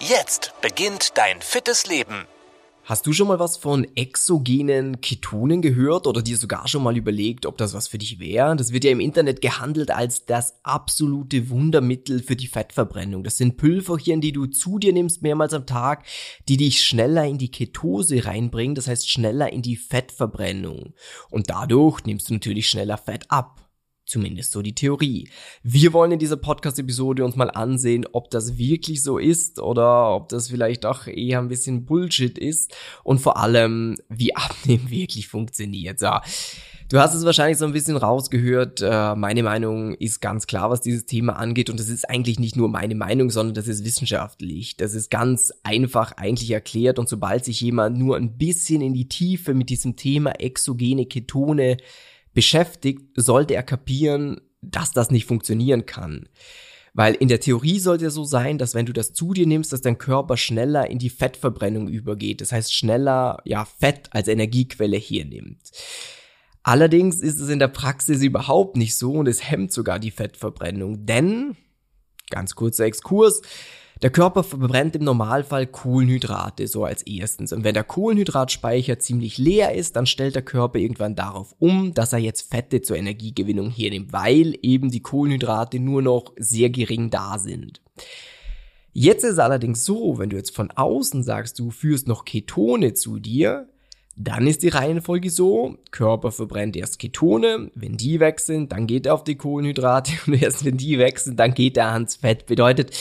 Jetzt beginnt dein fittes Leben. Hast du schon mal was von exogenen Ketonen gehört oder dir sogar schon mal überlegt, ob das was für dich wäre? Das wird ja im Internet gehandelt als das absolute Wundermittel für die Fettverbrennung. Das sind Pülverchen, die du zu dir nimmst mehrmals am Tag, die dich schneller in die Ketose reinbringen, das heißt schneller in die Fettverbrennung. Und dadurch nimmst du natürlich schneller Fett ab. Zumindest so die Theorie. Wir wollen in dieser Podcast-Episode uns mal ansehen, ob das wirklich so ist oder ob das vielleicht auch eher ein bisschen Bullshit ist und vor allem, wie Abnehmen wirklich funktioniert. So. Du hast es wahrscheinlich so ein bisschen rausgehört. Äh, meine Meinung ist ganz klar, was dieses Thema angeht. Und das ist eigentlich nicht nur meine Meinung, sondern das ist wissenschaftlich. Das ist ganz einfach eigentlich erklärt. Und sobald sich jemand nur ein bisschen in die Tiefe mit diesem Thema exogene Ketone beschäftigt, sollte er kapieren, dass das nicht funktionieren kann. Weil in der Theorie sollte es so sein, dass wenn du das zu dir nimmst, dass dein Körper schneller in die Fettverbrennung übergeht. Das heißt, schneller, ja, Fett als Energiequelle hernimmt. Allerdings ist es in der Praxis überhaupt nicht so und es hemmt sogar die Fettverbrennung. Denn, ganz kurzer Exkurs, der Körper verbrennt im Normalfall Kohlenhydrate so als erstens. Und wenn der Kohlenhydratspeicher ziemlich leer ist, dann stellt der Körper irgendwann darauf um, dass er jetzt Fette zur Energiegewinnung hernimmt, weil eben die Kohlenhydrate nur noch sehr gering da sind. Jetzt ist es allerdings so, wenn du jetzt von außen sagst, du führst noch Ketone zu dir, dann ist die Reihenfolge so, Körper verbrennt erst Ketone, wenn die weg sind, dann geht er auf die Kohlenhydrate und erst wenn die weg sind, dann geht er ans Fett. Bedeutet,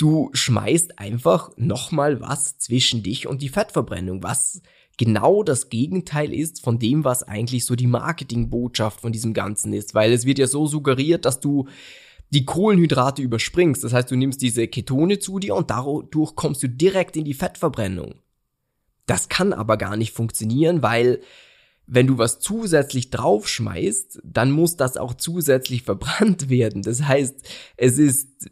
du schmeißt einfach nochmal was zwischen dich und die Fettverbrennung, was genau das Gegenteil ist von dem, was eigentlich so die Marketingbotschaft von diesem Ganzen ist, weil es wird ja so suggeriert, dass du die Kohlenhydrate überspringst. Das heißt, du nimmst diese Ketone zu dir und dadurch kommst du direkt in die Fettverbrennung. Das kann aber gar nicht funktionieren, weil wenn du was zusätzlich draufschmeißt, dann muss das auch zusätzlich verbrannt werden. Das heißt, es ist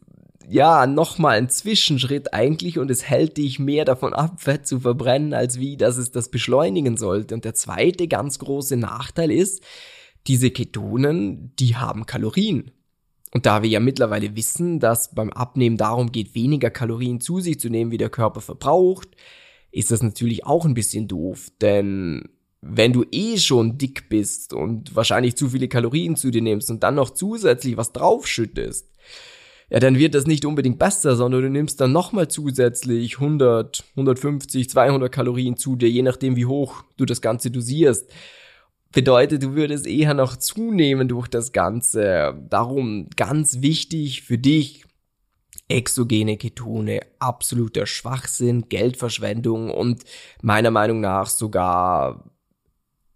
ja nochmal ein Zwischenschritt eigentlich und es hält dich mehr davon ab, Fett zu verbrennen, als wie, dass es das beschleunigen sollte. Und der zweite ganz große Nachteil ist, diese Ketonen, die haben Kalorien. Und da wir ja mittlerweile wissen, dass beim Abnehmen darum geht, weniger Kalorien zu sich zu nehmen, wie der Körper verbraucht, ist das natürlich auch ein bisschen doof, denn wenn du eh schon dick bist und wahrscheinlich zu viele Kalorien zu dir nimmst und dann noch zusätzlich was draufschüttest, ja, dann wird das nicht unbedingt besser, sondern du nimmst dann nochmal zusätzlich 100, 150, 200 Kalorien zu dir, je nachdem wie hoch du das Ganze dosierst. Bedeutet, du würdest eher noch zunehmen durch das Ganze. Darum ganz wichtig für dich, exogene Ketone, absoluter Schwachsinn, Geldverschwendung und meiner Meinung nach sogar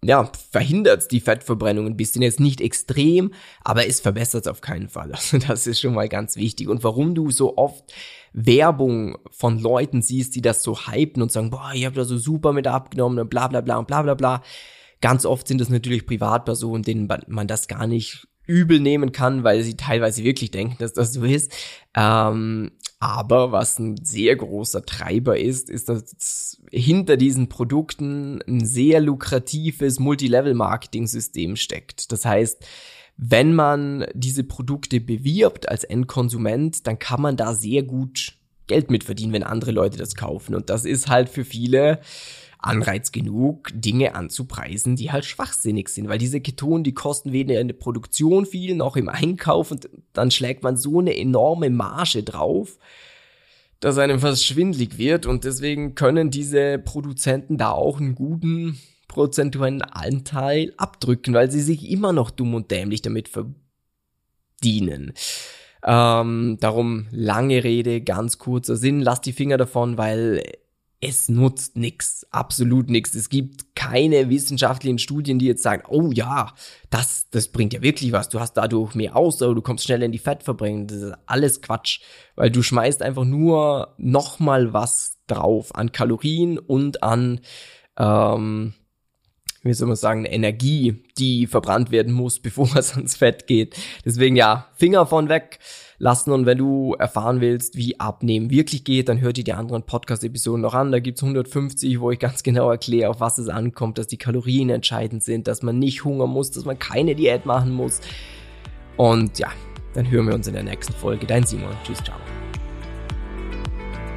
ja, verhindert die Fettverbrennung ein bisschen. Jetzt nicht extrem, aber es verbessert es auf keinen Fall. Also das ist schon mal ganz wichtig. Und warum du so oft Werbung von Leuten siehst, die das so hypen und sagen, boah, ich habe da so super mit abgenommen und bla bla bla und bla bla bla. Ganz oft sind das natürlich Privatpersonen, denen man das gar nicht übel nehmen kann, weil sie teilweise wirklich denken, dass das so ist. Ähm, aber was ein sehr großer Treiber ist, ist, dass hinter diesen Produkten ein sehr lukratives Multilevel-Marketing-System steckt. Das heißt, wenn man diese Produkte bewirbt als Endkonsument, dann kann man da sehr gut Geld mit verdienen, wenn andere Leute das kaufen. Und das ist halt für viele Anreiz genug, Dinge anzupreisen, die halt schwachsinnig sind, weil diese Ketonen, die kosten weder in der Produktion viel noch im Einkauf und dann schlägt man so eine enorme Marge drauf, dass einem fast schwindlig wird und deswegen können diese Produzenten da auch einen guten prozentuellen Anteil abdrücken, weil sie sich immer noch dumm und dämlich damit verdienen. Ähm, darum lange Rede, ganz kurzer Sinn, lass die Finger davon, weil es nutzt nix, absolut nix. Es gibt keine wissenschaftlichen Studien, die jetzt sagen, oh ja, das, das bringt ja wirklich was. Du hast dadurch mehr aus, oder du kommst schneller in die Fettverbrennung. Das ist alles Quatsch, weil du schmeißt einfach nur nochmal was drauf an Kalorien und an, ähm, wie soll man sagen, Energie, die verbrannt werden muss, bevor es ans Fett geht. Deswegen ja, Finger von weg lassen. Und wenn du erfahren willst, wie Abnehmen wirklich geht, dann hör dir die anderen Podcast-Episoden noch an. Da gibt's 150, wo ich ganz genau erkläre, auf was es ankommt, dass die Kalorien entscheidend sind, dass man nicht hungern muss, dass man keine Diät machen muss. Und ja, dann hören wir uns in der nächsten Folge. Dein Simon. Tschüss, ciao.